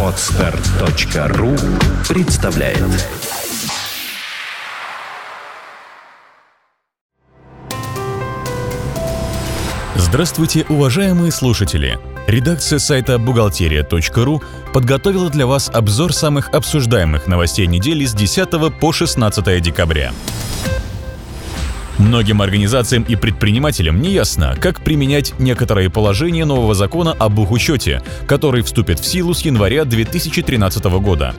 Отстар.ру представляет Здравствуйте, уважаемые слушатели! Редакция сайта бухгалтерия.ру подготовила для вас обзор самых обсуждаемых новостей недели с 10 по 16 декабря. Многим организациям и предпринимателям не ясно, как применять некоторые положения нового закона о бухучете, который вступит в силу с января 2013 года.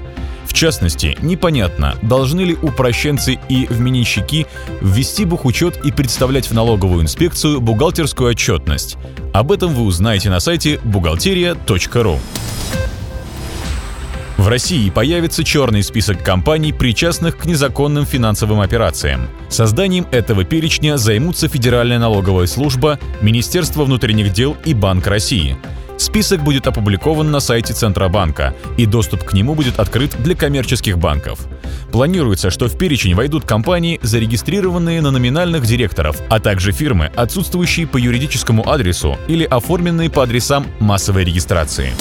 В частности, непонятно, должны ли упрощенцы и вменищики ввести бухучет и представлять в налоговую инспекцию бухгалтерскую отчетность. Об этом вы узнаете на сайте бухгалтерия.ру. В России появится черный список компаний, причастных к незаконным финансовым операциям. Созданием этого перечня займутся Федеральная налоговая служба, Министерство внутренних дел и Банк России. Список будет опубликован на сайте Центробанка, и доступ к нему будет открыт для коммерческих банков. Планируется, что в перечень войдут компании, зарегистрированные на номинальных директоров, а также фирмы, отсутствующие по юридическому адресу или оформленные по адресам массовой регистрации.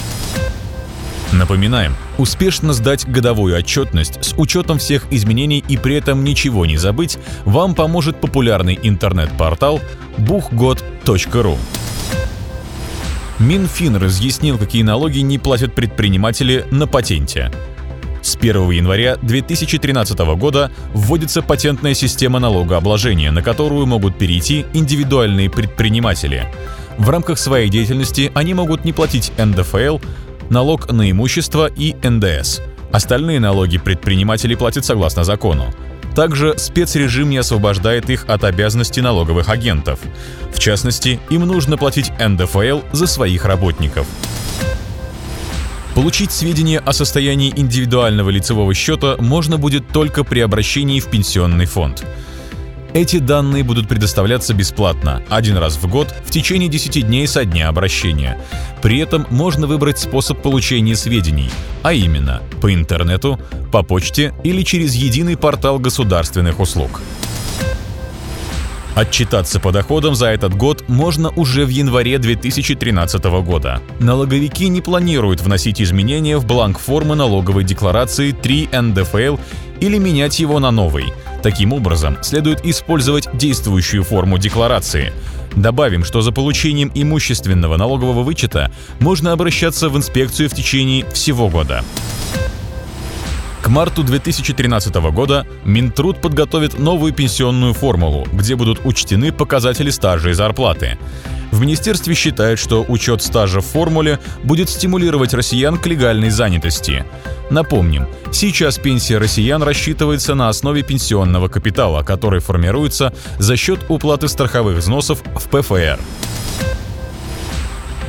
Напоминаем, успешно сдать годовую отчетность с учетом всех изменений и при этом ничего не забыть вам поможет популярный интернет-портал buchgod.ru. Минфин разъяснил, какие налоги не платят предприниматели на патенте. С 1 января 2013 года вводится патентная система налогообложения, на которую могут перейти индивидуальные предприниматели. В рамках своей деятельности они могут не платить НДФЛ, налог на имущество и НДС. Остальные налоги предприниматели платят согласно закону. Также спецрежим не освобождает их от обязанностей налоговых агентов. В частности, им нужно платить НДФЛ за своих работников. Получить сведения о состоянии индивидуального лицевого счета можно будет только при обращении в пенсионный фонд. Эти данные будут предоставляться бесплатно, один раз в год, в течение 10 дней со дня обращения. При этом можно выбрать способ получения сведений, а именно по интернету, по почте или через единый портал государственных услуг. Отчитаться по доходам за этот год можно уже в январе 2013 года. Налоговики не планируют вносить изменения в бланк формы налоговой декларации 3 НДФЛ или менять его на новый. Таким образом, следует использовать действующую форму декларации. Добавим, что за получением имущественного налогового вычета можно обращаться в инспекцию в течение всего года. К марту 2013 года Минтруд подготовит новую пенсионную формулу, где будут учтены показатели стажа и зарплаты. В министерстве считают, что учет стажа в формуле будет стимулировать россиян к легальной занятости. Напомним, сейчас пенсия россиян рассчитывается на основе пенсионного капитала, который формируется за счет уплаты страховых взносов в ПФР.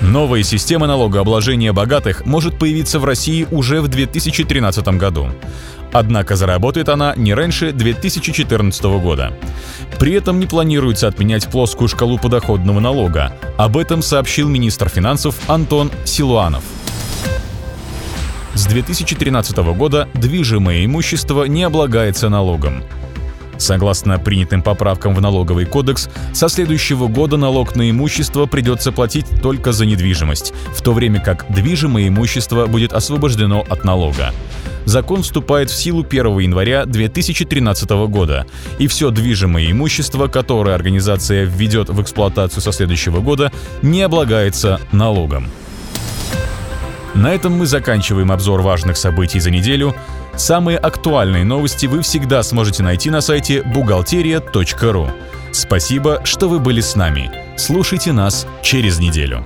Новая система налогообложения богатых может появиться в России уже в 2013 году. Однако заработает она не раньше 2014 года. При этом не планируется отменять плоскую шкалу подоходного налога. Об этом сообщил министр финансов Антон Силуанов. С 2013 года движимое имущество не облагается налогом. Согласно принятым поправкам в налоговый кодекс, со следующего года налог на имущество придется платить только за недвижимость, в то время как движимое имущество будет освобождено от налога. Закон вступает в силу 1 января 2013 года, и все движимое имущество, которое организация введет в эксплуатацию со следующего года, не облагается налогом. На этом мы заканчиваем обзор важных событий за неделю. Самые актуальные новости вы всегда сможете найти на сайте бухгалтерия.ру. Спасибо, что вы были с нами. Слушайте нас через неделю.